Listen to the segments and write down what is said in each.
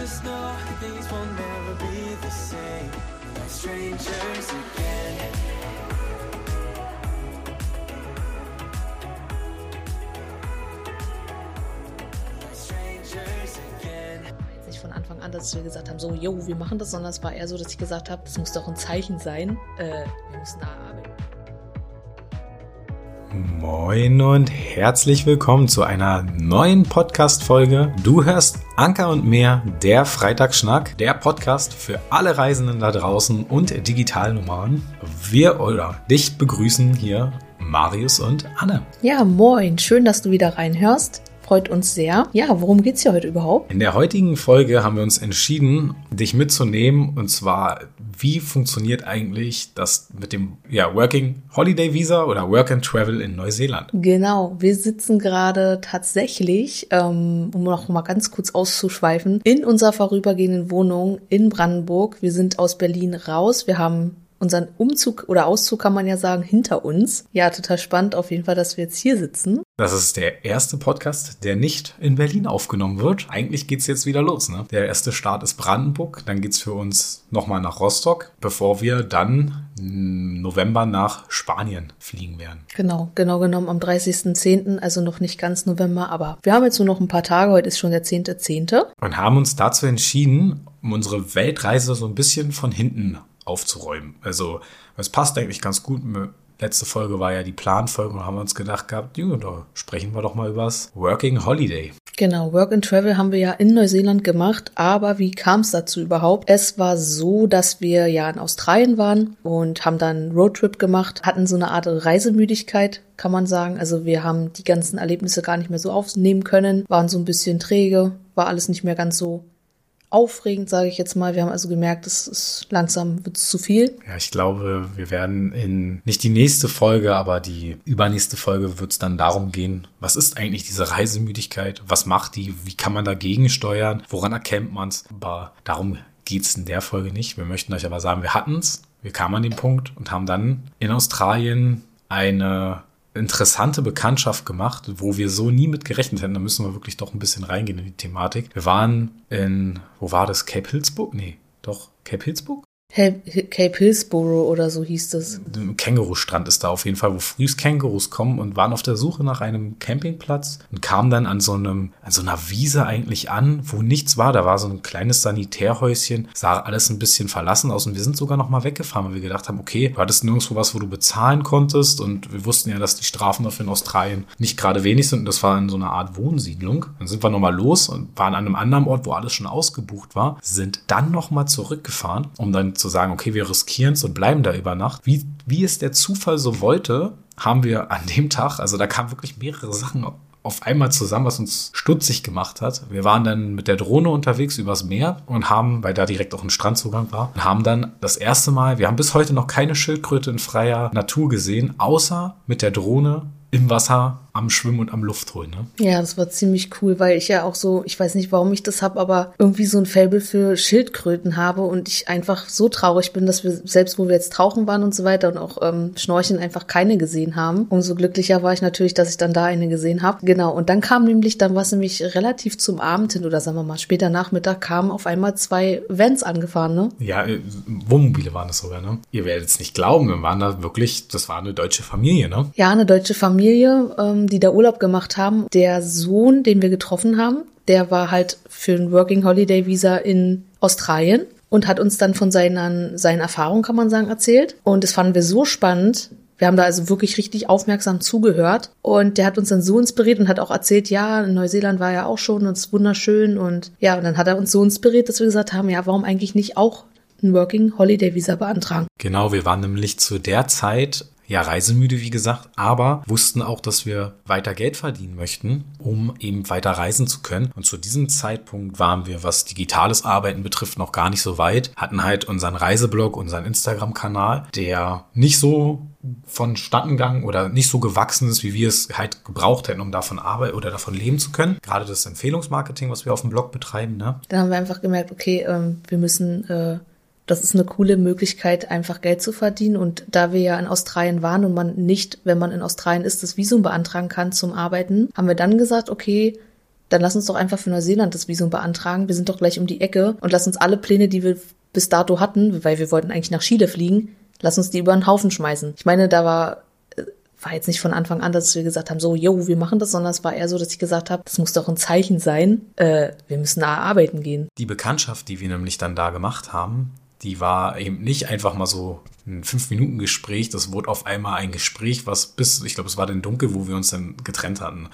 just know things will never be the same. Like strangers again. Nicht von Anfang an, dass wir gesagt haben, so, yo, wir machen das, sondern es war eher so, dass ich gesagt habe, das muss doch ein Zeichen sein. Äh, wir müssen da arbeiten. Moin und herzlich willkommen zu einer neuen Podcast-Folge. Du hörst Anker und mehr, der Freitagsschnack, der Podcast für alle Reisenden da draußen und Digitalnummern. Wir oder dich begrüßen hier Marius und Anne. Ja, moin, schön, dass du wieder reinhörst. Freut uns sehr. Ja, worum geht's hier heute überhaupt? In der heutigen Folge haben wir uns entschieden, dich mitzunehmen und zwar, wie funktioniert eigentlich das mit dem ja, Working Holiday Visa oder Work and Travel in Neuseeland? Genau, wir sitzen gerade tatsächlich, ähm, um noch mal ganz kurz auszuschweifen, in unserer vorübergehenden Wohnung in Brandenburg. Wir sind aus Berlin raus. Wir haben unseren Umzug oder Auszug, kann man ja sagen, hinter uns. Ja, total spannend auf jeden Fall, dass wir jetzt hier sitzen. Das ist der erste Podcast, der nicht in Berlin aufgenommen wird. Eigentlich geht's jetzt wieder los. Ne? Der erste Start ist Brandenburg, dann geht's für uns nochmal nach Rostock, bevor wir dann im November nach Spanien fliegen werden. Genau, genau genommen am 30.10., also noch nicht ganz November, aber wir haben jetzt nur noch ein paar Tage, heute ist schon der 10.10. Und haben uns dazu entschieden, um unsere Weltreise so ein bisschen von hinten aufzuräumen. Also es passt eigentlich ganz gut. Letzte Folge war ja die Planfolge und haben uns gedacht gehabt, ja, da sprechen wir doch mal übers Working Holiday. Genau, Work and Travel haben wir ja in Neuseeland gemacht, aber wie kam es dazu überhaupt? Es war so, dass wir ja in Australien waren und haben dann Roadtrip gemacht, hatten so eine Art Reisemüdigkeit, kann man sagen. Also wir haben die ganzen Erlebnisse gar nicht mehr so aufnehmen können, waren so ein bisschen träge, war alles nicht mehr ganz so aufregend, sage ich jetzt mal. Wir haben also gemerkt, es ist langsam wird zu viel. Ja, ich glaube, wir werden in nicht die nächste Folge, aber die übernächste Folge wird es dann darum gehen, was ist eigentlich diese Reisemüdigkeit? Was macht die? Wie kann man dagegen steuern? Woran erkennt man es? Aber darum geht es in der Folge nicht. Wir möchten euch aber sagen, wir hatten es. Wir kamen an den Punkt und haben dann in Australien eine interessante Bekanntschaft gemacht, wo wir so nie mit gerechnet hätten. Da müssen wir wirklich doch ein bisschen reingehen in die Thematik. Wir waren in, wo war das? Cape Hillsburg? Nee, doch, Cape Hillsburg? Cape Hillsborough oder so hieß das. Kängurustrand ist da auf jeden Fall, wo frühst Kängurus kommen und waren auf der Suche nach einem Campingplatz und kamen dann an so einem, an so einer Wiese eigentlich an, wo nichts war. Da war so ein kleines Sanitärhäuschen, sah alles ein bisschen verlassen aus und wir sind sogar noch mal weggefahren, weil wir gedacht haben, okay, du hattest nirgendwo was, wo du bezahlen konntest und wir wussten ja, dass die Strafen dafür in Australien nicht gerade wenig sind und das war in so einer Art Wohnsiedlung. Dann sind wir noch mal los und waren an einem anderen Ort, wo alles schon ausgebucht war, sind dann noch mal zurückgefahren, um dann zu sagen, okay, wir riskieren es und bleiben da über Nacht. Wie, wie es der Zufall so wollte, haben wir an dem Tag, also da kamen wirklich mehrere Sachen auf einmal zusammen, was uns stutzig gemacht hat. Wir waren dann mit der Drohne unterwegs übers Meer und haben, weil da direkt auch ein Strandzugang war, haben dann das erste Mal, wir haben bis heute noch keine Schildkröte in freier Natur gesehen, außer mit der Drohne im Wasser am Schwimmen und am Luft holen. Ne? Ja, das war ziemlich cool, weil ich ja auch so, ich weiß nicht, warum ich das habe, aber irgendwie so ein Faible für Schildkröten habe und ich einfach so traurig bin, dass wir selbst, wo wir jetzt tauchen waren und so weiter und auch ähm, Schnorcheln einfach keine gesehen haben. Umso glücklicher war ich natürlich, dass ich dann da eine gesehen habe. Genau, und dann kam nämlich, dann war es nämlich relativ zum Abend hin oder sagen wir mal später Nachmittag, kamen auf einmal zwei Vans angefahren, ne? Ja, äh, Wohnmobile waren das sogar, ne? Ihr werdet es nicht glauben, wir waren da wirklich, das war eine deutsche Familie, ne? Ja, eine deutsche Familie, ähm, die da Urlaub gemacht haben. Der Sohn, den wir getroffen haben, der war halt für ein Working Holiday Visa in Australien und hat uns dann von seinen, seinen Erfahrungen, kann man sagen, erzählt. Und das fanden wir so spannend. Wir haben da also wirklich richtig aufmerksam zugehört. Und der hat uns dann so inspiriert und hat auch erzählt, ja, in Neuseeland war ja auch schon und es ist wunderschön. Und ja, und dann hat er uns so inspiriert, dass wir gesagt haben, ja, warum eigentlich nicht auch ein Working Holiday Visa beantragen? Genau, wir waren nämlich zu der Zeit ja, reisemüde, wie gesagt, aber wussten auch, dass wir weiter Geld verdienen möchten, um eben weiter reisen zu können. Und zu diesem Zeitpunkt waren wir, was digitales Arbeiten betrifft, noch gar nicht so weit, hatten halt unseren Reiseblog, unseren Instagram-Kanal, der nicht so vonstatten gegangen oder nicht so gewachsen ist, wie wir es halt gebraucht hätten, um davon arbeiten oder davon leben zu können. Gerade das Empfehlungsmarketing, was wir auf dem Blog betreiben. Ne? Dann haben wir einfach gemerkt, okay, ähm, wir müssen äh, das ist eine coole Möglichkeit, einfach Geld zu verdienen. Und da wir ja in Australien waren und man nicht, wenn man in Australien ist, das Visum beantragen kann zum Arbeiten, haben wir dann gesagt, okay, dann lass uns doch einfach für Neuseeland das Visum beantragen. Wir sind doch gleich um die Ecke und lass uns alle Pläne, die wir bis dato hatten, weil wir wollten eigentlich nach Chile fliegen, lass uns die über den Haufen schmeißen. Ich meine, da war äh, war jetzt nicht von Anfang an, dass wir gesagt haben, so, yo, wir machen das, sondern es war eher so, dass ich gesagt habe, das muss doch ein Zeichen sein, äh, wir müssen da arbeiten gehen. Die Bekanntschaft, die wir nämlich dann da gemacht haben, die war eben nicht einfach mal so ein Fünf-Minuten-Gespräch. Das wurde auf einmal ein Gespräch, was bis, ich glaube, es war dann dunkel, wo wir uns dann getrennt hatten.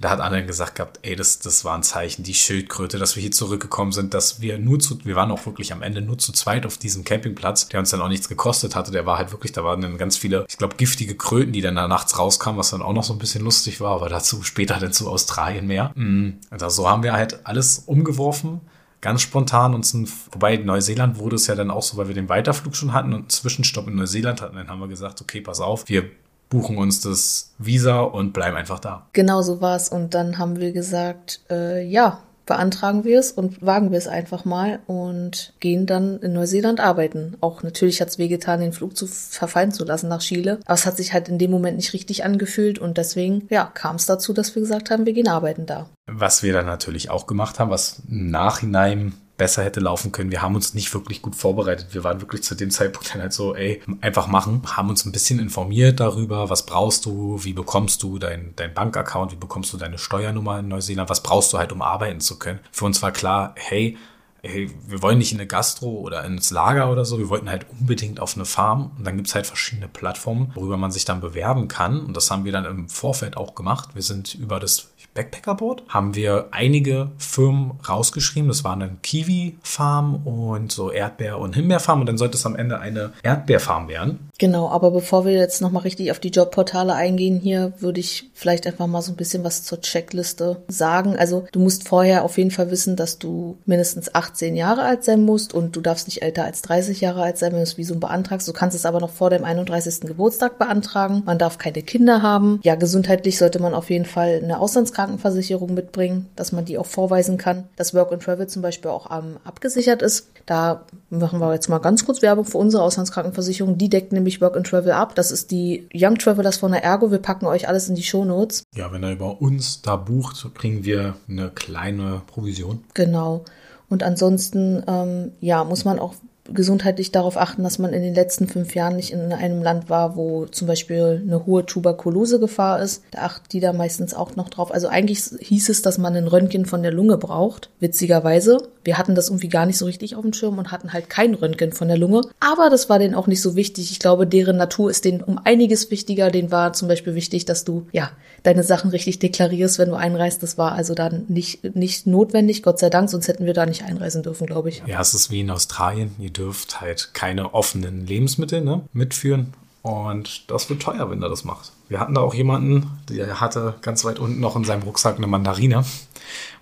Da hat Anna gesagt gehabt, ey, das, das war ein Zeichen, die Schildkröte, dass wir hier zurückgekommen sind, dass wir nur zu, wir waren auch wirklich am Ende nur zu zweit auf diesem Campingplatz, der uns dann auch nichts gekostet hatte. Der war halt wirklich, da waren dann ganz viele, ich glaube, giftige Kröten, die dann da nachts rauskamen, was dann auch noch so ein bisschen lustig war, aber dazu später dann zu Australien mehr. Mhm. Also so haben wir halt alles umgeworfen ganz spontan uns ein, wobei in Neuseeland wurde es ja dann auch so, weil wir den Weiterflug schon hatten und einen Zwischenstopp in Neuseeland hatten, dann haben wir gesagt, okay, pass auf, wir buchen uns das Visa und bleiben einfach da. Genau so war es. Und dann haben wir gesagt, äh, ja, beantragen wir es und wagen wir es einfach mal und gehen dann in Neuseeland arbeiten. Auch natürlich hat es wehgetan, den Flug zu verfallen zu lassen nach Chile. Aber es hat sich halt in dem Moment nicht richtig angefühlt und deswegen, ja, kam es dazu, dass wir gesagt haben, wir gehen arbeiten da. Was wir dann natürlich auch gemacht haben, was im Nachhinein besser hätte laufen können. Wir haben uns nicht wirklich gut vorbereitet. Wir waren wirklich zu dem Zeitpunkt dann halt so, ey, einfach machen. Haben uns ein bisschen informiert darüber, was brauchst du, wie bekommst du dein, dein Bankaccount, wie bekommst du deine Steuernummer in Neuseeland, was brauchst du halt, um arbeiten zu können. Für uns war klar, hey, hey, wir wollen nicht in eine Gastro oder ins Lager oder so, wir wollten halt unbedingt auf eine Farm. Und dann gibt's halt verschiedene Plattformen, worüber man sich dann bewerben kann. Und das haben wir dann im Vorfeld auch gemacht. Wir sind über das Backpackerboard haben wir einige Firmen rausgeschrieben. Das waren dann Kiwi-Farm und so Erdbeer- und Himbeerfarm. Und dann sollte es am Ende eine Erdbeerfarm werden. Genau, aber bevor wir jetzt nochmal richtig auf die Jobportale eingehen hier, würde ich vielleicht einfach mal so ein bisschen was zur Checkliste sagen. Also du musst vorher auf jeden Fall wissen, dass du mindestens 18 Jahre alt sein musst und du darfst nicht älter als 30 Jahre alt sein, wenn du das Visum beantragst. Du kannst es aber noch vor dem 31. Geburtstag beantragen. Man darf keine Kinder haben. Ja, gesundheitlich sollte man auf jeden Fall eine Auslandskrankenversicherung mitbringen, dass man die auch vorweisen kann. Dass Work and Travel zum Beispiel auch ähm, abgesichert ist. Da machen wir jetzt mal ganz kurz Werbung für unsere Auslandskrankenversicherung. Die deckt nämlich Work and Travel ab. Das ist die Young Travelers von der Ergo. Wir packen euch alles in die Show Notes. Ja, wenn er über uns da bucht, kriegen wir eine kleine Provision. Genau. Und ansonsten, ähm, ja, muss man auch gesundheitlich darauf achten, dass man in den letzten fünf Jahren nicht in einem Land war, wo zum Beispiel eine hohe Tuberkulosegefahr ist. Da achten die da meistens auch noch drauf. Also eigentlich hieß es, dass man ein Röntgen von der Lunge braucht. Witzigerweise. Wir hatten das irgendwie gar nicht so richtig auf dem Schirm und hatten halt kein Röntgen von der Lunge. Aber das war denen auch nicht so wichtig. Ich glaube, deren Natur ist denen um einiges wichtiger. Den war zum Beispiel wichtig, dass du, ja, deine Sachen richtig deklarierst, wenn du einreist. Das war also dann nicht, nicht notwendig, Gott sei Dank, sonst hätten wir da nicht einreisen dürfen, glaube ich. Ja, es ist wie in Australien. Ihr dürft halt keine offenen Lebensmittel ne, mitführen. Und das wird teuer, wenn er das macht. Wir hatten da auch jemanden, der hatte ganz weit unten noch in seinem Rucksack eine Mandarine. Und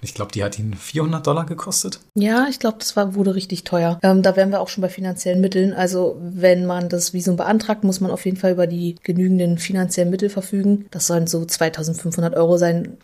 ich glaube, die hat ihn 400 Dollar gekostet. Ja, ich glaube, das war, wurde richtig teuer. Ähm, da wären wir auch schon bei finanziellen Mitteln. Also wenn man das Visum beantragt, muss man auf jeden Fall über die genügenden finanziellen Mittel verfügen. Das sollen so 2500 Euro sein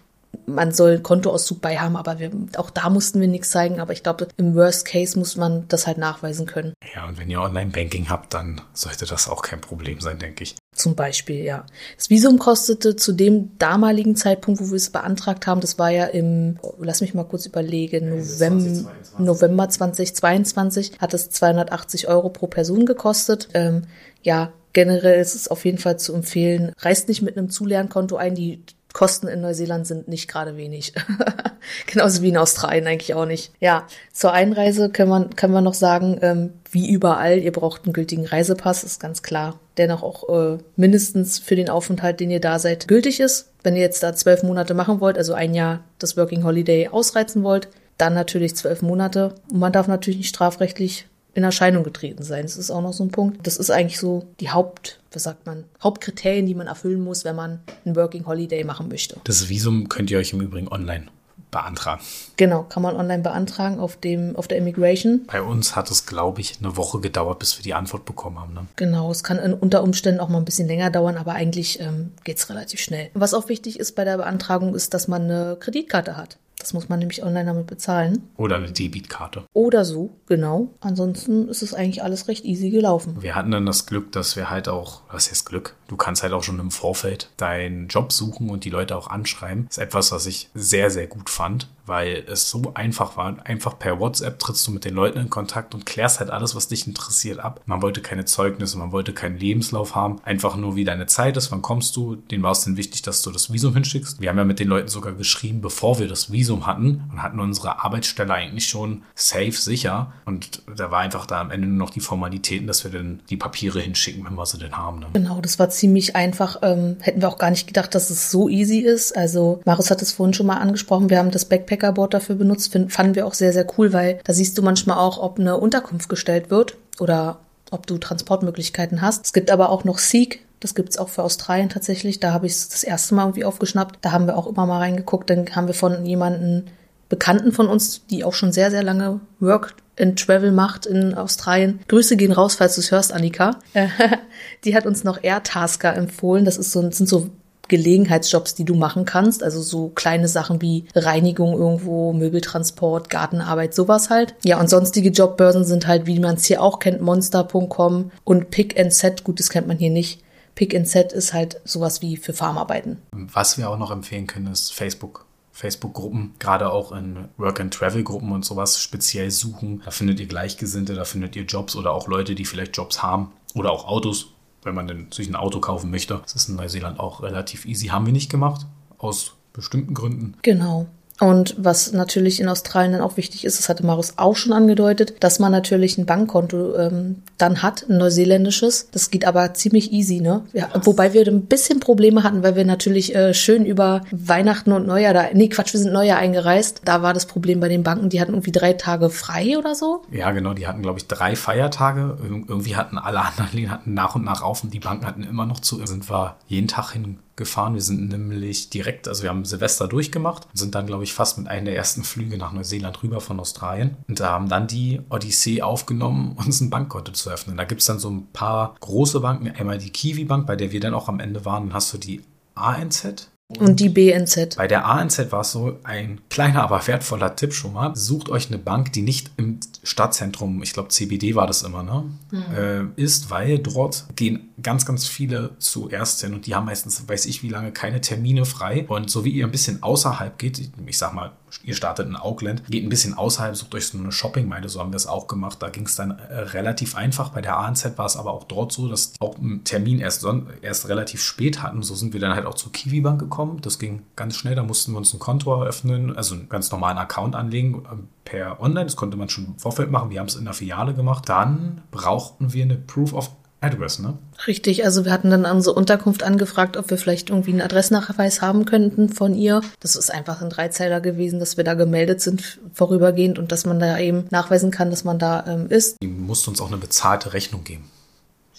man soll einen Kontoauszug bei haben, aber wir, auch da mussten wir nichts zeigen. Aber ich glaube, im Worst Case muss man das halt nachweisen können. Ja, und wenn ihr Online-Banking habt, dann sollte das auch kein Problem sein, denke ich. Zum Beispiel, ja. Das Visum kostete zu dem damaligen Zeitpunkt, wo wir es beantragt haben, das war ja im, oh, lass mich mal kurz überlegen, November, November 2022, hat es 280 Euro pro Person gekostet. Ähm, ja, generell ist es auf jeden Fall zu empfehlen, reist nicht mit einem Zulernkonto ein. Die Kosten in Neuseeland sind nicht gerade wenig. Genauso wie in Australien eigentlich auch nicht. Ja, zur Einreise können wir, können wir noch sagen, ähm, wie überall, ihr braucht einen gültigen Reisepass, ist ganz klar. Der noch auch äh, mindestens für den Aufenthalt, den ihr da seid, gültig ist. Wenn ihr jetzt da zwölf Monate machen wollt, also ein Jahr das Working Holiday ausreizen wollt, dann natürlich zwölf Monate. Und man darf natürlich nicht strafrechtlich in Erscheinung getreten sein. Das ist auch noch so ein Punkt. Das ist eigentlich so die Haupt, was sagt man, Hauptkriterien, die man erfüllen muss, wenn man ein Working Holiday machen möchte. Das Visum könnt ihr euch im Übrigen online beantragen. Genau, kann man online beantragen auf dem auf der Immigration. Bei uns hat es, glaube ich, eine Woche gedauert, bis wir die Antwort bekommen haben. Ne? Genau, es kann unter Umständen auch mal ein bisschen länger dauern, aber eigentlich ähm, geht es relativ schnell. Was auch wichtig ist bei der Beantragung, ist, dass man eine Kreditkarte hat. Das muss man nämlich online damit bezahlen. Oder eine Debitkarte. Oder so, genau. Ansonsten ist es eigentlich alles recht easy gelaufen. Wir hatten dann das Glück, dass wir halt auch, was heißt Glück? Du kannst halt auch schon im Vorfeld deinen Job suchen und die Leute auch anschreiben. Das ist etwas, was ich sehr, sehr gut fand, weil es so einfach war. Einfach per WhatsApp trittst du mit den Leuten in Kontakt und klärst halt alles, was dich interessiert, ab. Man wollte keine Zeugnisse, man wollte keinen Lebenslauf haben. Einfach nur, wie deine Zeit ist, wann kommst du. Den war es dann wichtig, dass du das Visum hinschickst. Wir haben ja mit den Leuten sogar geschrieben, bevor wir das Visum hatten und hatten unsere Arbeitsstelle eigentlich schon safe sicher. Und da war einfach da am Ende nur noch die Formalitäten, dass wir dann die Papiere hinschicken, wenn wir sie denn haben. Ne? Genau, das war ziemlich einfach. Ähm, hätten wir auch gar nicht gedacht, dass es so easy ist. Also Marius hat es vorhin schon mal angesprochen. Wir haben das Backpackerboard dafür benutzt. Find, fanden wir auch sehr, sehr cool, weil da siehst du manchmal auch, ob eine Unterkunft gestellt wird oder ob du Transportmöglichkeiten hast. Es gibt aber auch noch Seek. Das gibt's auch für Australien tatsächlich. Da habe ich es das erste Mal irgendwie aufgeschnappt. Da haben wir auch immer mal reingeguckt. Dann haben wir von jemanden Bekannten von uns, die auch schon sehr, sehr lange Work and Travel macht in Australien. Grüße gehen raus, falls du es hörst, Annika. die hat uns noch Airtasker empfohlen. Das ist so, sind so Gelegenheitsjobs, die du machen kannst. Also so kleine Sachen wie Reinigung irgendwo, Möbeltransport, Gartenarbeit, sowas halt. Ja, und sonstige Jobbörsen sind halt, wie man es hier auch kennt, monster.com und Pick and Set. Gut, das kennt man hier nicht. Pick and Set ist halt sowas wie für Farmarbeiten. Was wir auch noch empfehlen können, ist Facebook. Facebook-Gruppen, gerade auch in Work-and-Travel-Gruppen und sowas speziell suchen. Da findet ihr Gleichgesinnte, da findet ihr Jobs oder auch Leute, die vielleicht Jobs haben oder auch Autos, wenn man denn sich ein Auto kaufen möchte. Das ist in Neuseeland auch relativ easy. Haben wir nicht gemacht, aus bestimmten Gründen. Genau. Und was natürlich in Australien dann auch wichtig ist, das hatte Marius auch schon angedeutet, dass man natürlich ein Bankkonto ähm, dann hat, ein neuseeländisches. Das geht aber ziemlich easy, ne? Ja, wobei wir ein bisschen Probleme hatten, weil wir natürlich äh, schön über Weihnachten und Neujahr da, nee Quatsch, wir sind Neujahr eingereist. Da war das Problem bei den Banken, die hatten irgendwie drei Tage frei oder so. Ja, genau, die hatten glaube ich drei Feiertage. Ir irgendwie hatten alle anderen hatten nach und nach auf und die Banken hatten immer noch zu. Sind wir jeden Tag hin gefahren. Wir sind nämlich direkt, also wir haben Silvester durchgemacht und sind dann, glaube ich, fast mit einem der ersten Flüge nach Neuseeland rüber von Australien und da haben dann die Odyssee aufgenommen, uns ein Bankkonto zu öffnen. Da gibt es dann so ein paar große Banken, einmal die Kiwi Bank, bei der wir dann auch am Ende waren. Dann hast du die ANZ, und die BNZ. Bei der ANZ war es so ein kleiner, aber wertvoller Tipp schon mal. Sucht euch eine Bank, die nicht im Stadtzentrum, ich glaube CBD war das immer, ne? Mhm. Äh, ist, weil dort gehen ganz, ganz viele zuerst hin und die haben meistens, weiß ich wie lange, keine Termine frei. Und so wie ihr ein bisschen außerhalb geht, ich sag mal, ihr startet in Auckland, geht ein bisschen außerhalb, sucht euch so eine Shoppingmeile, so haben wir es auch gemacht. Da ging es dann äh, relativ einfach. Bei der ANZ war es aber auch dort so, dass auch einen Termin erst, erst relativ spät hatten. So sind wir dann halt auch zur Kiwi Bank gekommen. Das ging ganz schnell. Da mussten wir uns ein Konto eröffnen, also einen ganz normalen Account anlegen äh, per Online. Das konnte man schon im Vorfeld machen. Wir haben es in der Filiale gemacht. Dann brauchten wir eine Proof of Address, ne? Richtig, also wir hatten dann unsere Unterkunft angefragt, ob wir vielleicht irgendwie einen Adressnachweis haben könnten von ihr. Das ist einfach ein Dreizeiler gewesen, dass wir da gemeldet sind vorübergehend und dass man da eben nachweisen kann, dass man da ähm, ist. Die musste uns auch eine bezahlte Rechnung geben.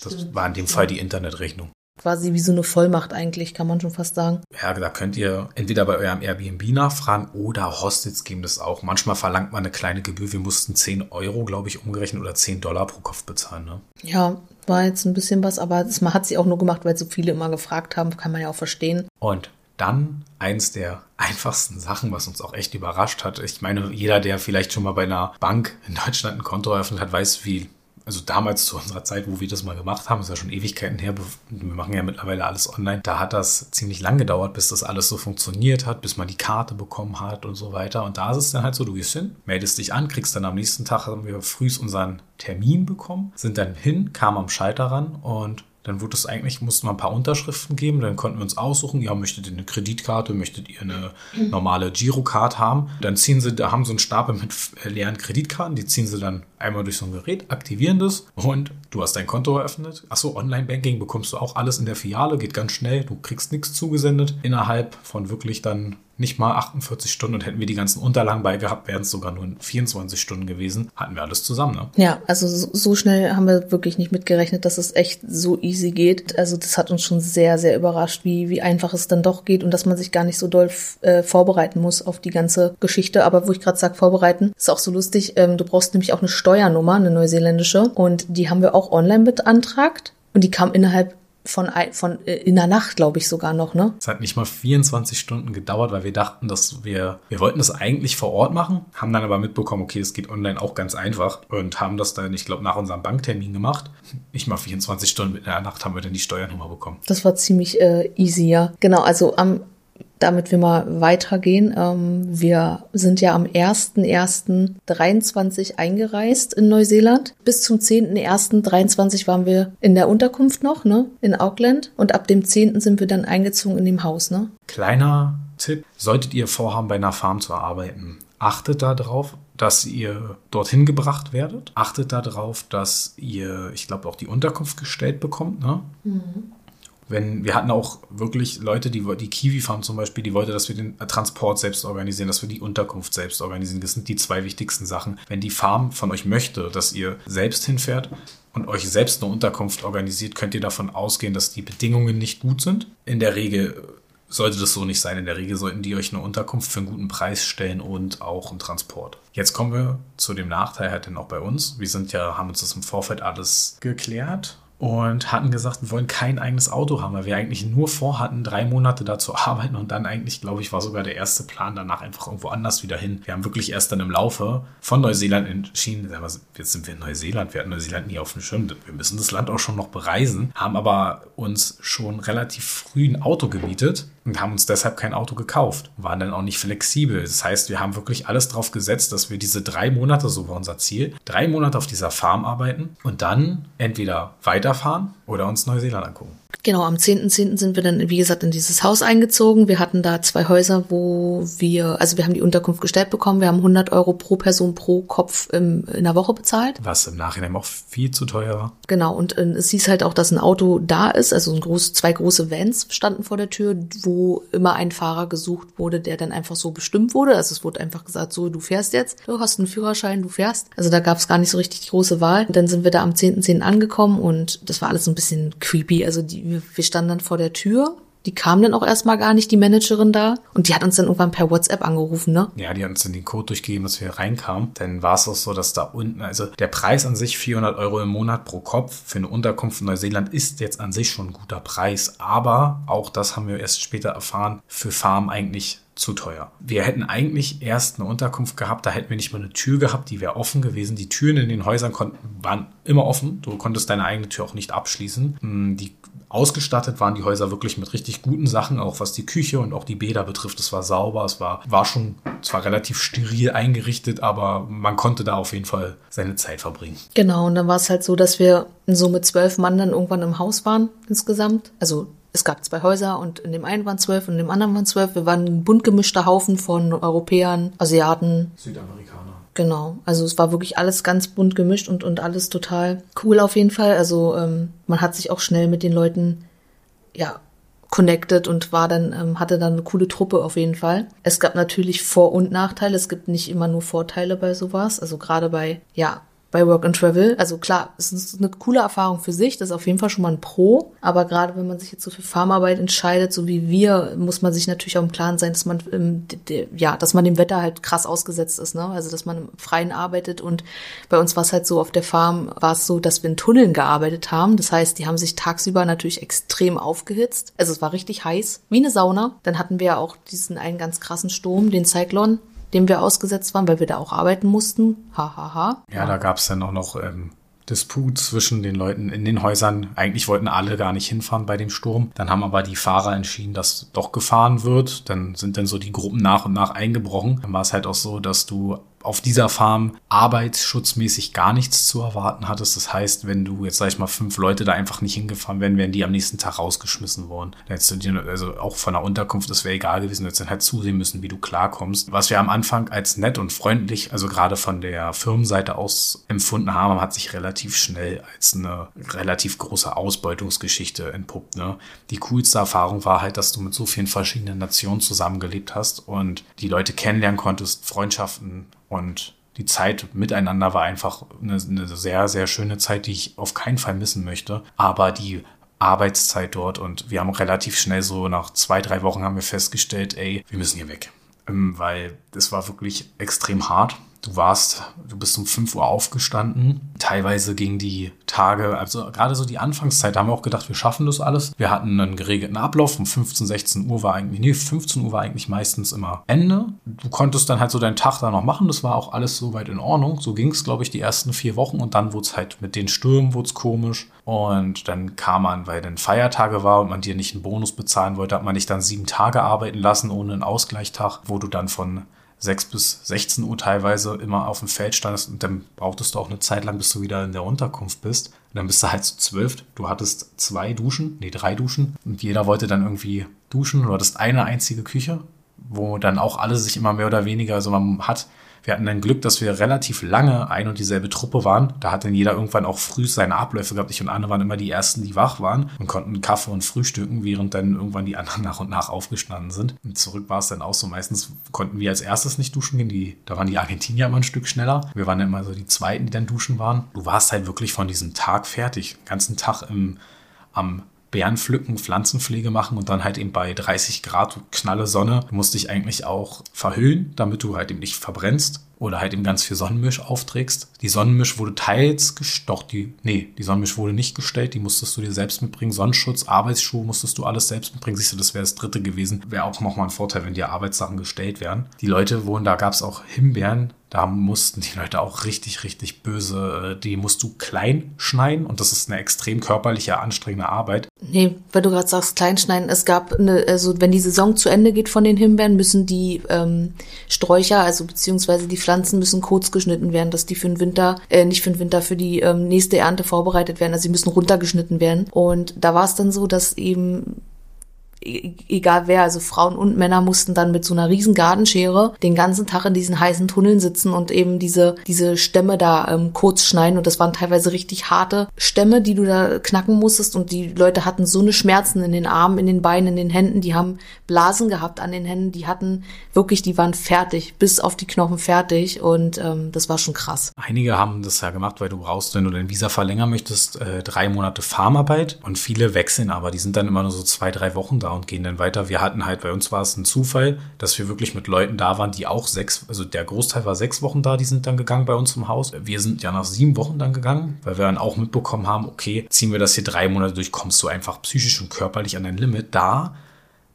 Das Stimmt. war in dem Fall die Internetrechnung. Quasi wie so eine Vollmacht eigentlich, kann man schon fast sagen. Ja, da könnt ihr entweder bei eurem Airbnb nachfragen oder Hostels geben das auch. Manchmal verlangt man eine kleine Gebühr. Wir mussten 10 Euro, glaube ich, umgerechnet oder 10 Dollar pro Kopf bezahlen. Ne? Ja, war jetzt ein bisschen was, aber das hat sie auch nur gemacht, weil so viele immer gefragt haben, kann man ja auch verstehen. Und dann eins der einfachsten Sachen, was uns auch echt überrascht hat. Ich meine, jeder, der vielleicht schon mal bei einer Bank in Deutschland ein Konto eröffnet hat, weiß, wie also damals zu unserer Zeit, wo wir das mal gemacht haben, ist ja schon Ewigkeiten her, wir machen ja mittlerweile alles online, da hat das ziemlich lang gedauert, bis das alles so funktioniert hat, bis man die Karte bekommen hat und so weiter. Und da ist es dann halt so, du gehst hin, meldest dich an, kriegst dann am nächsten Tag, haben wir frühs unseren Termin bekommen, sind dann hin, kamen am Schalter ran und dann wurde es eigentlich, mussten wir ein paar Unterschriften geben, dann konnten wir uns aussuchen, ja, möchtet ihr eine Kreditkarte, möchtet ihr eine normale Girocard haben? Dann ziehen sie, da haben so einen Stapel mit leeren Kreditkarten, die ziehen sie dann einmal durch so ein Gerät, aktivieren das und du hast dein Konto eröffnet. Achso, Online-Banking bekommst du auch alles in der Filiale, geht ganz schnell, du kriegst nichts zugesendet. Innerhalb von wirklich dann nicht mal 48 Stunden und hätten wir die ganzen Unterlagen bei gehabt, wären es sogar nur 24 Stunden gewesen. Hatten wir alles zusammen, ne? Ja, also so schnell haben wir wirklich nicht mitgerechnet, dass es echt so easy geht. Also das hat uns schon sehr, sehr überrascht, wie, wie einfach es dann doch geht und dass man sich gar nicht so doll äh, vorbereiten muss auf die ganze Geschichte. Aber wo ich gerade sage, vorbereiten, ist auch so lustig. Ähm, du brauchst nämlich auch eine Steuernummer, eine neuseeländische. Und die haben wir auch online beantragt. Und die kam innerhalb von, von äh, in der Nacht, glaube ich sogar noch, ne? Es hat nicht mal 24 Stunden gedauert, weil wir dachten, dass wir, wir wollten das eigentlich vor Ort machen, haben dann aber mitbekommen, okay, es geht online auch ganz einfach und haben das dann, ich glaube, nach unserem Banktermin gemacht. Nicht mal 24 Stunden in der Nacht haben wir dann die Steuernummer bekommen. Das war ziemlich äh, easy, ja. Genau, also am, damit wir mal weitergehen, ähm, wir sind ja am 1.1.23 eingereist in Neuseeland. Bis zum 10.1.23 waren wir in der Unterkunft noch, ne, in Auckland. Und ab dem 10. sind wir dann eingezogen in dem Haus, ne? Kleiner Tipp, solltet ihr vorhaben, bei einer Farm zu arbeiten, achtet darauf, dass ihr dorthin gebracht werdet. Achtet darauf, dass ihr, ich glaube, auch die Unterkunft gestellt bekommt. Ne? Wenn, wir hatten auch wirklich Leute, die, die Kiwi Farm zum Beispiel, die wollte, dass wir den Transport selbst organisieren, dass wir die Unterkunft selbst organisieren. Das sind die zwei wichtigsten Sachen. Wenn die Farm von euch möchte, dass ihr selbst hinfährt und euch selbst eine Unterkunft organisiert, könnt ihr davon ausgehen, dass die Bedingungen nicht gut sind. In der Regel sollte das so nicht sein. In der Regel sollten die euch eine Unterkunft für einen guten Preis stellen und auch einen Transport. Jetzt kommen wir zu dem Nachteil halt dann auch bei uns. Wir sind ja, haben uns das im Vorfeld alles geklärt und hatten gesagt, wir wollen kein eigenes Auto haben, weil wir eigentlich nur vorhatten, drei Monate da zu arbeiten. Und dann eigentlich, glaube ich, war sogar der erste Plan danach einfach irgendwo anders wieder hin. Wir haben wirklich erst dann im Laufe von Neuseeland entschieden, jetzt sind wir in Neuseeland, wir hatten Neuseeland nie auf dem Schirm, wir müssen das Land auch schon noch bereisen, haben aber uns schon relativ früh ein Auto gemietet und haben uns deshalb kein Auto gekauft, waren dann auch nicht flexibel. Das heißt, wir haben wirklich alles drauf gesetzt, dass wir diese drei Monate, so war unser Ziel, drei Monate auf dieser Farm arbeiten und dann entweder weiterfahren oder uns Neuseeland angucken. Genau, am 10.10. sind wir dann, wie gesagt, in dieses Haus eingezogen. Wir hatten da zwei Häuser, wo wir, also wir haben die Unterkunft gestellt bekommen. Wir haben 100 Euro pro Person pro Kopf im, in der Woche bezahlt. Was im Nachhinein auch viel zu teuer war. Genau, und äh, es hieß halt auch, dass ein Auto da ist, also ein groß, zwei große Vans standen vor der Tür, wo immer ein Fahrer gesucht wurde, der dann einfach so bestimmt wurde. Also es wurde einfach gesagt, so, du fährst jetzt, du hast einen Führerschein, du fährst. Also da gab es gar nicht so richtig die große Wahl. Und dann sind wir da am 10.10. angekommen und das war alles ein bisschen creepy. Also die, wir, wir standen dann vor der Tür. Die kam dann auch erstmal gar nicht, die Managerin da. Und die hat uns dann irgendwann per WhatsApp angerufen, ne? Ja, die hat uns dann den Code durchgegeben, dass wir reinkamen. Dann war es auch so, dass da unten, also der Preis an sich 400 Euro im Monat pro Kopf für eine Unterkunft in Neuseeland ist jetzt an sich schon ein guter Preis. Aber auch das haben wir erst später erfahren, für Farm eigentlich zu teuer. Wir hätten eigentlich erst eine Unterkunft gehabt, da hätten wir nicht mal eine Tür gehabt, die wäre offen gewesen. Die Türen in den Häusern konnten, waren immer offen. Du konntest deine eigene Tür auch nicht abschließen. Hm, Die ausgestattet waren die Häuser wirklich mit richtig guten Sachen, auch was die Küche und auch die Bäder betrifft. Es war sauber, es war, war schon zwar relativ steril eingerichtet, aber man konnte da auf jeden Fall seine Zeit verbringen. Genau, und dann war es halt so, dass wir so mit zwölf Mann dann irgendwann im Haus waren insgesamt. Also es gab zwei Häuser und in dem einen waren zwölf und in dem anderen waren zwölf. Wir waren ein bunt gemischter Haufen von Europäern, Asiaten, Südamerikaner. Genau, also es war wirklich alles ganz bunt gemischt und, und alles total cool auf jeden Fall. Also ähm, man hat sich auch schnell mit den Leuten, ja, connected und war dann, ähm, hatte dann eine coole Truppe auf jeden Fall. Es gab natürlich Vor- und Nachteile. Es gibt nicht immer nur Vorteile bei sowas. Also gerade bei, ja, bei Work and Travel. Also klar, es ist eine coole Erfahrung für sich, das ist auf jeden Fall schon mal ein Pro. Aber gerade wenn man sich jetzt so für Farmarbeit entscheidet, so wie wir, muss man sich natürlich auch im Klaren sein, dass man ähm, ja, dass man dem Wetter halt krass ausgesetzt ist, ne? Also dass man im Freien arbeitet und bei uns war es halt so, auf der Farm war es so, dass wir in Tunneln gearbeitet haben. Das heißt, die haben sich tagsüber natürlich extrem aufgehitzt. Also es war richtig heiß, wie eine Sauna. Dann hatten wir ja auch diesen einen ganz krassen Sturm, den Cyclone, dem wir ausgesetzt waren, weil wir da auch arbeiten mussten. Ha, ha, ha. Ja, da gab es dann auch noch ähm, Disput zwischen den Leuten in den Häusern. Eigentlich wollten alle gar nicht hinfahren bei dem Sturm. Dann haben aber die Fahrer entschieden, dass doch gefahren wird. Dann sind dann so die Gruppen nach und nach eingebrochen. Dann war es halt auch so, dass du auf dieser Farm arbeitsschutzmäßig gar nichts zu erwarten hattest. Das heißt, wenn du jetzt, sag ich mal, fünf Leute da einfach nicht hingefahren wären, wären die am nächsten Tag rausgeschmissen worden. Da hättest du dir, also auch von der Unterkunft, das wäre egal gewesen, du hättest dann halt zusehen müssen, wie du klarkommst. Was wir am Anfang als nett und freundlich, also gerade von der Firmenseite aus empfunden haben, hat sich relativ schnell als eine relativ große Ausbeutungsgeschichte entpuppt. Ne? Die coolste Erfahrung war halt, dass du mit so vielen verschiedenen Nationen zusammengelebt hast und die Leute kennenlernen konntest, Freundschaften und die Zeit miteinander war einfach eine, eine sehr, sehr schöne Zeit, die ich auf keinen Fall missen möchte. Aber die Arbeitszeit dort und wir haben relativ schnell so nach zwei, drei Wochen haben wir festgestellt, ey, wir müssen hier weg. Ähm, Weil das war wirklich extrem hart. Du warst, du bist um 5 Uhr aufgestanden. Teilweise gingen die Tage, also gerade so die Anfangszeit, da haben wir auch gedacht, wir schaffen das alles. Wir hatten einen geregelten Ablauf. Um 15, 16 Uhr war eigentlich, nee, 15 Uhr war eigentlich meistens immer Ende. Du konntest dann halt so deinen Tag da noch machen. Das war auch alles soweit in Ordnung. So ging es, glaube ich, die ersten vier Wochen und dann wurde es halt mit den Stürmen wurde komisch. Und dann kam man, weil dann Feiertage war und man dir nicht einen Bonus bezahlen wollte, hat man dich dann sieben Tage arbeiten lassen ohne einen Ausgleichtag, wo du dann von 6 bis 16 Uhr teilweise immer auf dem Feld standest und dann brauchtest du auch eine Zeit lang, bis du wieder in der Unterkunft bist. Und dann bist du halt zu zwölf. Du hattest zwei Duschen, nee, drei Duschen und jeder wollte dann irgendwie duschen. Du hattest eine einzige Küche, wo dann auch alle sich immer mehr oder weniger, also man hat wir hatten dann Glück, dass wir relativ lange ein und dieselbe Truppe waren. Da hat dann jeder irgendwann auch früh seine Abläufe gehabt. Ich und Anne waren immer die Ersten, die wach waren und konnten Kaffee und frühstücken, während dann irgendwann die anderen nach und nach aufgestanden sind. Und zurück war es dann auch so. Meistens konnten wir als erstes nicht duschen gehen. Die, da waren die Argentinier immer ein Stück schneller. Wir waren dann immer so die Zweiten, die dann duschen waren. Du warst halt wirklich von diesem Tag fertig. Den ganzen Tag im, am Beeren pflücken, Pflanzenpflege machen und dann halt eben bei 30 Grad knalle Sonne musst dich eigentlich auch verhüllen, damit du halt eben nicht verbrennst oder halt eben ganz viel Sonnenmisch aufträgst. Die Sonnenmisch wurde teils doch die nee, die Sonnenmisch wurde nicht gestellt, die musstest du dir selbst mitbringen. Sonnenschutz, Arbeitsschuhe musstest du alles selbst mitbringen. Siehst du, das wäre das dritte gewesen. Wäre auch nochmal ein Vorteil, wenn dir Arbeitssachen gestellt wären. Die Leute wohnen, da gab es auch Himbeeren, da mussten die Leute auch richtig, richtig böse, äh, die musst du klein schneiden und das ist eine extrem körperliche, anstrengende Arbeit. Nee, weil du gerade sagst, klein schneiden, es gab eine, also wenn die Saison zu Ende geht von den Himbeeren, müssen die ähm, Sträucher, also beziehungsweise die Pflanzen müssen kurz geschnitten werden, dass die für den Winter, äh, nicht für den Winter, für die ähm, nächste Ernte vorbereitet werden. Also sie müssen runtergeschnitten werden. Und da war es dann so, dass eben egal wer, also Frauen und Männer mussten dann mit so einer riesen Gartenschere den ganzen Tag in diesen heißen Tunneln sitzen und eben diese, diese Stämme da ähm, kurz schneiden. Und das waren teilweise richtig harte Stämme, die du da knacken musstest. Und die Leute hatten so eine Schmerzen in den Armen, in den Beinen, in den Händen, die haben Blasen gehabt an den Händen, die hatten wirklich, die waren fertig, bis auf die Knochen fertig. Und ähm, das war schon krass. Einige haben das ja gemacht, weil du brauchst, wenn du dein Visa verlängern möchtest, äh, drei Monate Farmarbeit. Und viele wechseln aber, die sind dann immer nur so zwei, drei Wochen da und gehen dann weiter. Wir hatten halt, bei uns war es ein Zufall, dass wir wirklich mit Leuten da waren, die auch sechs, also der Großteil war sechs Wochen da, die sind dann gegangen bei uns im Haus. Wir sind ja nach sieben Wochen dann gegangen, weil wir dann auch mitbekommen haben, okay, ziehen wir das hier drei Monate durch, kommst du einfach psychisch und körperlich an dein Limit. Da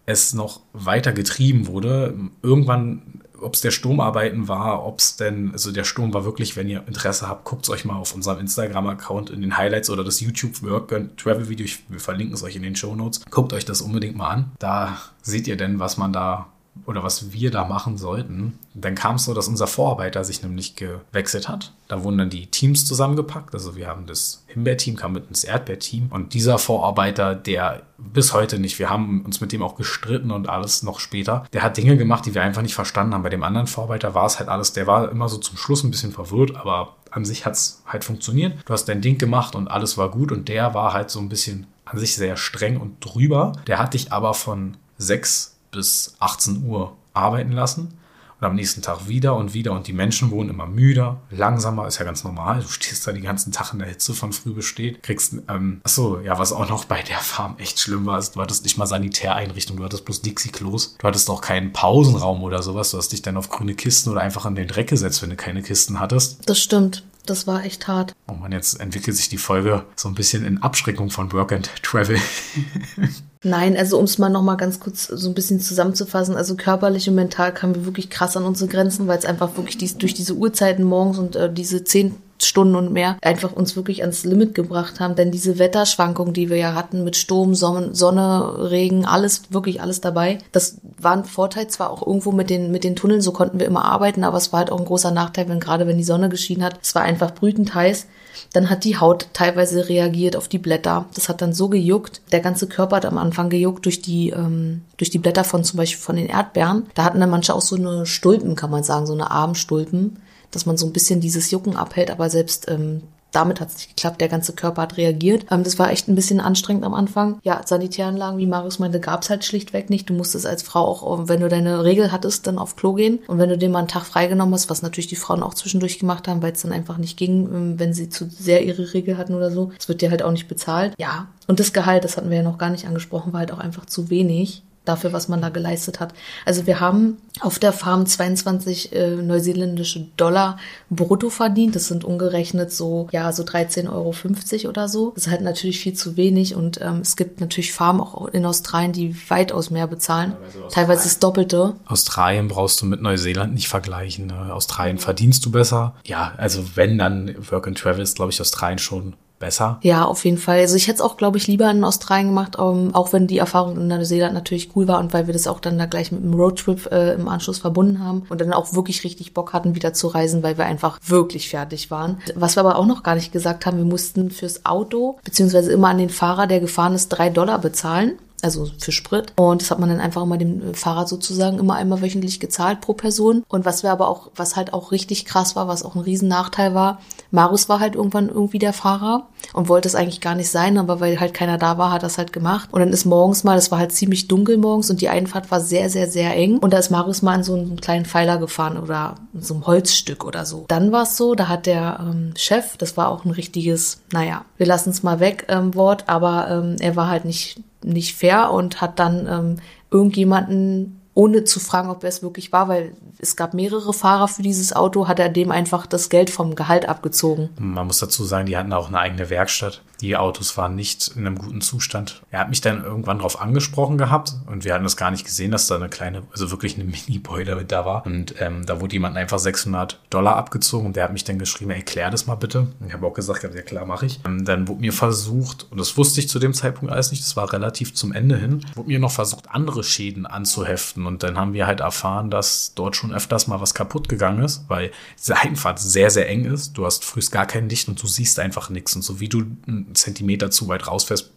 es noch weiter getrieben wurde, irgendwann ob es der Sturmarbeiten war, ob es denn, also der Sturm war wirklich, wenn ihr Interesse habt, guckt es euch mal auf unserem Instagram-Account in den Highlights oder das YouTube Work and Travel Video, wir verlinken es euch in den Show Notes. Guckt euch das unbedingt mal an. Da seht ihr denn, was man da oder was wir da machen sollten. Dann kam es so, dass unser Vorarbeiter sich nämlich gewechselt hat. Da wurden dann die Teams zusammengepackt. Also wir haben das Himbeer-Team, kam mit ins Erdbeer-Team. Und dieser Vorarbeiter, der bis heute nicht, wir haben uns mit dem auch gestritten und alles noch später, der hat Dinge gemacht, die wir einfach nicht verstanden haben. Bei dem anderen Vorarbeiter war es halt alles, der war immer so zum Schluss ein bisschen verwirrt, aber an sich hat es halt funktioniert. Du hast dein Ding gemacht und alles war gut. Und der war halt so ein bisschen an sich sehr streng und drüber. Der hat dich aber von sechs bis 18 Uhr arbeiten lassen und am nächsten Tag wieder und wieder und die Menschen wurden immer müder, langsamer, ist ja ganz normal. Du stehst da den ganzen Tag in der Hitze von früh bis spät, kriegst, ähm, achso, ja, was auch noch bei der Farm echt schlimm war, ist, du hattest nicht mal Sanitäreinrichtung, du hattest bloß Dixie-Klos, du hattest auch keinen Pausenraum oder sowas, du hast dich dann auf grüne Kisten oder einfach in den Dreck gesetzt, wenn du keine Kisten hattest. Das stimmt. Das war echt hart. Oh man, jetzt entwickelt sich die Folge so ein bisschen in Abschreckung von Work and Travel. Nein, also um es mal nochmal ganz kurz so ein bisschen zusammenzufassen, also körperlich und mental kamen wir wirklich krass an unsere Grenzen, weil es einfach wirklich dies, durch diese Uhrzeiten morgens und äh, diese zehn Stunden und mehr einfach uns wirklich ans Limit gebracht haben. Denn diese Wetterschwankungen, die wir ja hatten mit Sturm, Sonne, Regen, alles, wirklich alles dabei. Das war ein Vorteil zwar auch irgendwo mit den, mit den Tunneln, so konnten wir immer arbeiten, aber es war halt auch ein großer Nachteil, wenn gerade wenn die Sonne geschienen hat. Es war einfach brütend heiß. Dann hat die Haut teilweise reagiert auf die Blätter. Das hat dann so gejuckt. Der ganze Körper hat am Anfang gejuckt durch die, ähm, durch die Blätter von zum Beispiel von den Erdbeeren. Da hatten dann manche auch so eine Stulpen, kann man sagen, so eine Armstulpen dass man so ein bisschen dieses Jucken abhält, aber selbst ähm, damit hat es nicht geklappt. Der ganze Körper hat reagiert. Ähm, das war echt ein bisschen anstrengend am Anfang. Ja, Sanitäranlagen, wie Marius meinte, gab es halt schlichtweg nicht. Du musstest als Frau auch, wenn du deine Regel hattest, dann auf Klo gehen. Und wenn du dir mal einen Tag freigenommen hast, was natürlich die Frauen auch zwischendurch gemacht haben, weil es dann einfach nicht ging, ähm, wenn sie zu sehr ihre Regel hatten oder so. Es wird dir halt auch nicht bezahlt. Ja, und das Gehalt, das hatten wir ja noch gar nicht angesprochen, war halt auch einfach zu wenig dafür, was man da geleistet hat. Also wir haben auf der Farm 22 äh, neuseeländische Dollar brutto verdient. Das sind umgerechnet so, ja, so 13,50 Euro oder so. Das ist halt natürlich viel zu wenig und ähm, es gibt natürlich Farmen auch in Australien, die weitaus mehr bezahlen. Teilweise, Teilweise das Doppelte. Australien brauchst du mit Neuseeland nicht vergleichen. Ne? Australien verdienst du besser. Ja, also wenn dann Work and Travel ist, glaube ich, Australien schon besser. Ja, auf jeden Fall. Also ich hätte es auch, glaube ich, lieber in Australien gemacht, um, ähm, auch wenn die Erfahrung in Neuseeland natürlich cool war und weil wir das auch dann da gleich mit einem Roadtrip äh, im Anschluss verbunden haben und dann auch wirklich richtig Bock hatten, wieder zu reisen, weil wir einfach wirklich fertig waren. Was wir aber auch noch gar nicht gesagt haben, wir mussten fürs Auto, beziehungsweise immer an den Fahrer, der gefahren ist, drei Dollar bezahlen also für Sprit. Und das hat man dann einfach immer dem Fahrer sozusagen immer einmal wöchentlich gezahlt pro Person. Und was wir aber auch, was halt auch richtig krass war, was auch ein riesen Nachteil war, Marius war halt irgendwann irgendwie der Fahrer und wollte es eigentlich gar nicht sein, aber weil halt keiner da war, hat er es halt gemacht. Und dann ist morgens mal, das war halt ziemlich dunkel morgens und die Einfahrt war sehr, sehr, sehr eng. Und da ist Marius mal in so einen kleinen Pfeiler gefahren oder so einem Holzstück oder so. Dann war es so, da hat der ähm, Chef, das war auch ein richtiges, naja, wir lassen es mal weg ähm, Wort, aber ähm, er war halt nicht nicht fair und hat dann ähm, irgendjemanden ohne zu fragen, ob er es wirklich war, weil es gab mehrere Fahrer für dieses Auto, hat er dem einfach das Geld vom Gehalt abgezogen. Man muss dazu sagen, die hatten auch eine eigene Werkstatt. Die Autos waren nicht in einem guten Zustand. Er hat mich dann irgendwann darauf angesprochen gehabt und wir hatten das gar nicht gesehen, dass da eine kleine, also wirklich eine Mini-Boiler mit da war. Und ähm, da wurde jemand einfach 600 Dollar abgezogen und der hat mich dann geschrieben, ey, klär das mal bitte. Und ich habe auch gesagt, ja klar, mache ich. Ähm, dann wurde mir versucht, und das wusste ich zu dem Zeitpunkt alles nicht, das war relativ zum Ende hin, wurde mir noch versucht, andere Schäden anzuheften. Und dann haben wir halt erfahren, dass dort schon öfters mal was kaputt gegangen ist, weil diese Einfahrt sehr, sehr eng ist. Du hast frühst gar kein Licht und du siehst einfach nichts. Und so wie du Zentimeter zu weit rausfährst,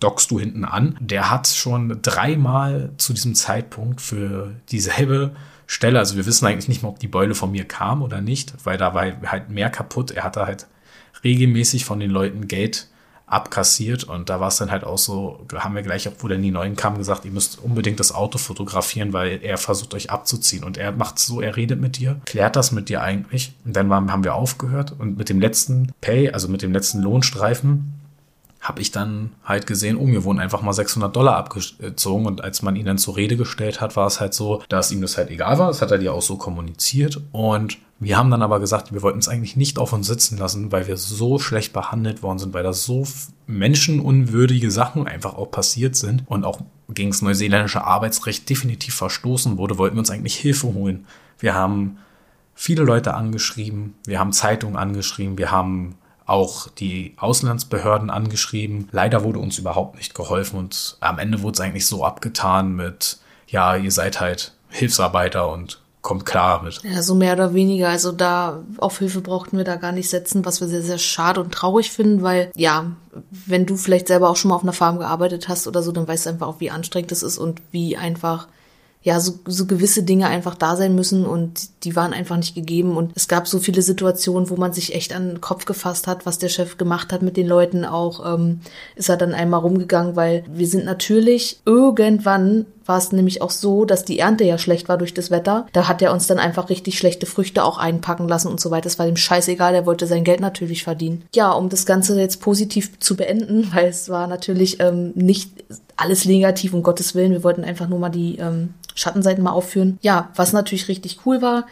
dockst du hinten an. Der hat schon dreimal zu diesem Zeitpunkt für dieselbe Stelle, also wir wissen eigentlich nicht mehr, ob die Beule von mir kam oder nicht, weil da war halt mehr kaputt. Er hatte halt regelmäßig von den Leuten Geld abkassiert. Und da war es dann halt auch so, haben wir gleich, obwohl dann die Neuen kamen, gesagt, ihr müsst unbedingt das Auto fotografieren, weil er versucht euch abzuziehen. Und er macht so, er redet mit dir, klärt das mit dir eigentlich. Und dann haben wir aufgehört. Und mit dem letzten Pay, also mit dem letzten Lohnstreifen, habe ich dann halt gesehen, oh, mir wurden einfach mal 600 Dollar abgezogen. Und als man ihn dann zur Rede gestellt hat, war es halt so, dass ihm das halt egal war, das hat er dir auch so kommuniziert. Und wir haben dann aber gesagt, wir wollten es eigentlich nicht auf uns sitzen lassen, weil wir so schlecht behandelt worden sind, weil da so menschenunwürdige Sachen einfach auch passiert sind und auch gegen das neuseeländische Arbeitsrecht definitiv verstoßen wurde, wollten wir uns eigentlich Hilfe holen. Wir haben viele Leute angeschrieben, wir haben Zeitungen angeschrieben, wir haben auch die Auslandsbehörden angeschrieben. Leider wurde uns überhaupt nicht geholfen und am Ende wurde es eigentlich so abgetan mit, ja, ihr seid halt Hilfsarbeiter und kommt klar mit. Ja, so mehr oder weniger. Also da auf Hilfe brauchten wir da gar nicht setzen, was wir sehr, sehr schade und traurig finden, weil ja, wenn du vielleicht selber auch schon mal auf einer Farm gearbeitet hast oder so, dann weißt du einfach auch, wie anstrengend es ist und wie einfach ja, so, so gewisse Dinge einfach da sein müssen und die waren einfach nicht gegeben. Und es gab so viele Situationen, wo man sich echt an den Kopf gefasst hat, was der Chef gemacht hat mit den Leuten. Auch ähm, ist er dann einmal rumgegangen, weil wir sind natürlich irgendwann war es nämlich auch so, dass die Ernte ja schlecht war durch das Wetter. Da hat er uns dann einfach richtig schlechte Früchte auch einpacken lassen und so weiter. Das war dem scheißegal, er wollte sein Geld natürlich verdienen. Ja, um das Ganze jetzt positiv zu beenden, weil es war natürlich ähm, nicht alles negativ, um Gottes Willen. Wir wollten einfach nur mal die ähm, Schattenseiten mal aufführen. Ja, was natürlich richtig cool war,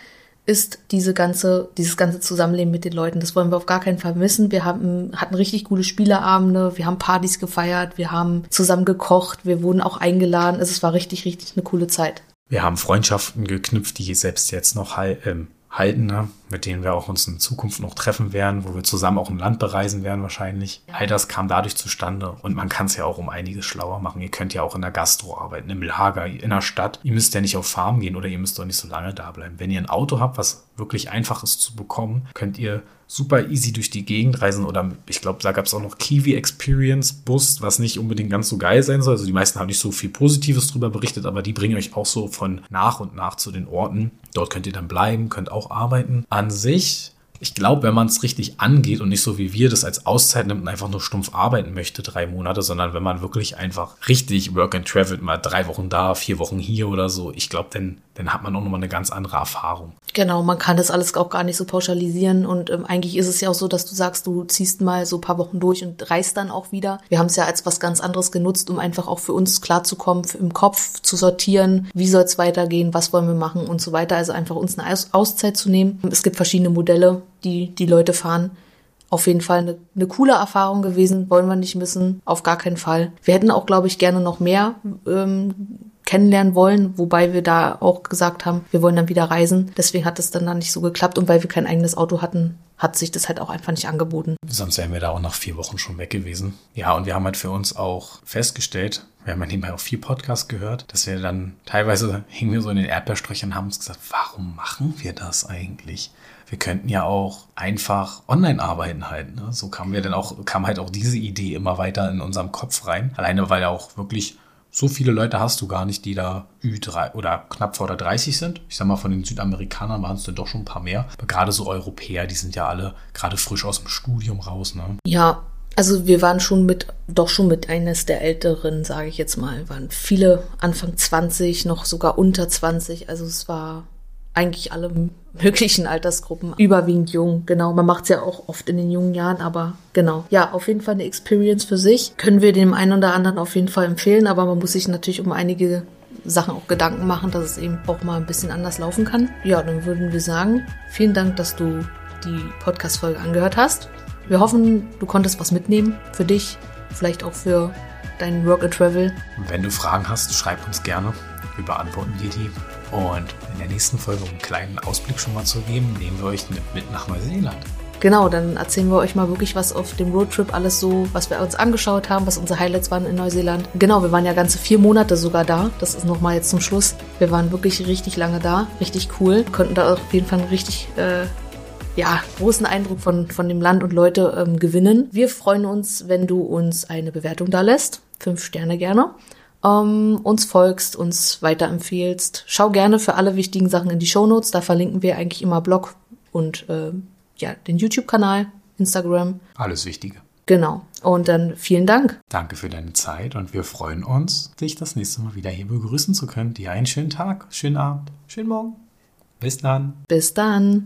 ist diese ganze, dieses ganze Zusammenleben mit den Leuten. Das wollen wir auf gar keinen Fall missen. Wir haben, hatten richtig coole Spieleabende, wir haben Partys gefeiert, wir haben zusammen gekocht, wir wurden auch eingeladen. Also es war richtig, richtig eine coole Zeit. Wir haben Freundschaften geknüpft, die selbst jetzt noch ähm, halten, ne? mit denen wir auch uns in Zukunft noch treffen werden, wo wir zusammen auch ein Land bereisen werden wahrscheinlich. All das kam dadurch zustande und man kann es ja auch um einiges schlauer machen. Ihr könnt ja auch in der Gastro arbeiten, im Lager, in der Stadt. Ihr müsst ja nicht auf Farm gehen oder ihr müsst doch nicht so lange da bleiben. Wenn ihr ein Auto habt, was wirklich einfach ist zu bekommen, könnt ihr super easy durch die Gegend reisen oder ich glaube, da gab es auch noch Kiwi Experience Bus, was nicht unbedingt ganz so geil sein soll. Also die meisten haben nicht so viel Positives drüber berichtet, aber die bringen euch auch so von nach und nach zu den Orten. Dort könnt ihr dann bleiben, könnt auch arbeiten. An sich Ich glaube, wenn man es richtig angeht und nicht so wie wir das als Auszeit nimmt und einfach nur stumpf arbeiten möchte, drei Monate, sondern wenn man wirklich einfach richtig Work and Travel, mal drei Wochen da, vier Wochen hier oder so, ich glaube, dann, dann hat man auch nochmal eine ganz andere Erfahrung. Genau, man kann das alles auch gar nicht so pauschalisieren und ähm, eigentlich ist es ja auch so, dass du sagst, du ziehst mal so ein paar Wochen durch und reist dann auch wieder. Wir haben es ja als was ganz anderes genutzt, um einfach auch für uns klarzukommen, im Kopf zu sortieren, wie soll es weitergehen, was wollen wir machen und so weiter. Also einfach uns eine Aus Auszeit zu nehmen. Es gibt verschiedene Modelle, die die Leute fahren. Auf jeden Fall eine, eine coole Erfahrung gewesen, wollen wir nicht missen, auf gar keinen Fall. Wir hätten auch, glaube ich, gerne noch mehr ähm, kennenlernen wollen, wobei wir da auch gesagt haben, wir wollen dann wieder reisen. Deswegen hat es dann, dann nicht so geklappt und weil wir kein eigenes Auto hatten, hat sich das halt auch einfach nicht angeboten. Sonst wären wir da auch nach vier Wochen schon weg gewesen. Ja, und wir haben halt für uns auch festgestellt, wir haben ja nebenbei auch viel Podcast gehört, dass wir dann teilweise hingen wir so in den Erdbeerströchern und haben uns gesagt, warum machen wir das eigentlich? Wir könnten ja auch einfach online arbeiten halt. Ne? So kam wir dann auch, kam halt auch diese Idee immer weiter in unserem Kopf rein. Alleine weil ja auch wirklich so viele Leute hast du gar nicht, die da Ü3 oder knapp vor der 30 sind. Ich sag mal, von den Südamerikanern waren es dann doch schon ein paar mehr. Aber gerade so Europäer, die sind ja alle gerade frisch aus dem Studium raus, ne? Ja, also wir waren schon mit, doch schon mit eines der Älteren, sage ich jetzt mal, waren viele Anfang 20, noch sogar unter 20. Also es war eigentlich alle möglichen Altersgruppen, überwiegend jung, genau. Man macht es ja auch oft in den jungen Jahren, aber genau. Ja, auf jeden Fall eine Experience für sich. Können wir dem einen oder anderen auf jeden Fall empfehlen, aber man muss sich natürlich um einige Sachen auch Gedanken machen, dass es eben auch mal ein bisschen anders laufen kann. Ja, dann würden wir sagen, vielen Dank, dass du die Podcast-Folge angehört hast. Wir hoffen, du konntest was mitnehmen für dich, vielleicht auch für deinen Work and Travel. Und wenn du Fragen hast, schreib uns gerne. Wir beantworten dir die. Und in der nächsten Folge, um einen kleinen Ausblick schon mal zu geben, nehmen wir euch mit nach Neuseeland. Genau, dann erzählen wir euch mal wirklich was auf dem Roadtrip alles so, was wir uns angeschaut haben, was unsere Highlights waren in Neuseeland. Genau, wir waren ja ganze vier Monate sogar da. Das ist nochmal jetzt zum Schluss. Wir waren wirklich richtig lange da, richtig cool. Konnten da auf jeden Fall einen richtig äh, ja, großen Eindruck von, von dem Land und Leute ähm, gewinnen. Wir freuen uns, wenn du uns eine Bewertung da lässt. Fünf Sterne gerne ähm, uns folgst, uns weiterempfehlst. Schau gerne für alle wichtigen Sachen in die Shownotes. Da verlinken wir eigentlich immer Blog und äh, ja, den YouTube-Kanal, Instagram. Alles Wichtige. Genau. Und dann vielen Dank. Danke für deine Zeit und wir freuen uns, dich das nächste Mal wieder hier begrüßen zu können. Dir einen schönen Tag, schönen Abend, schönen Morgen. Bis dann. Bis dann.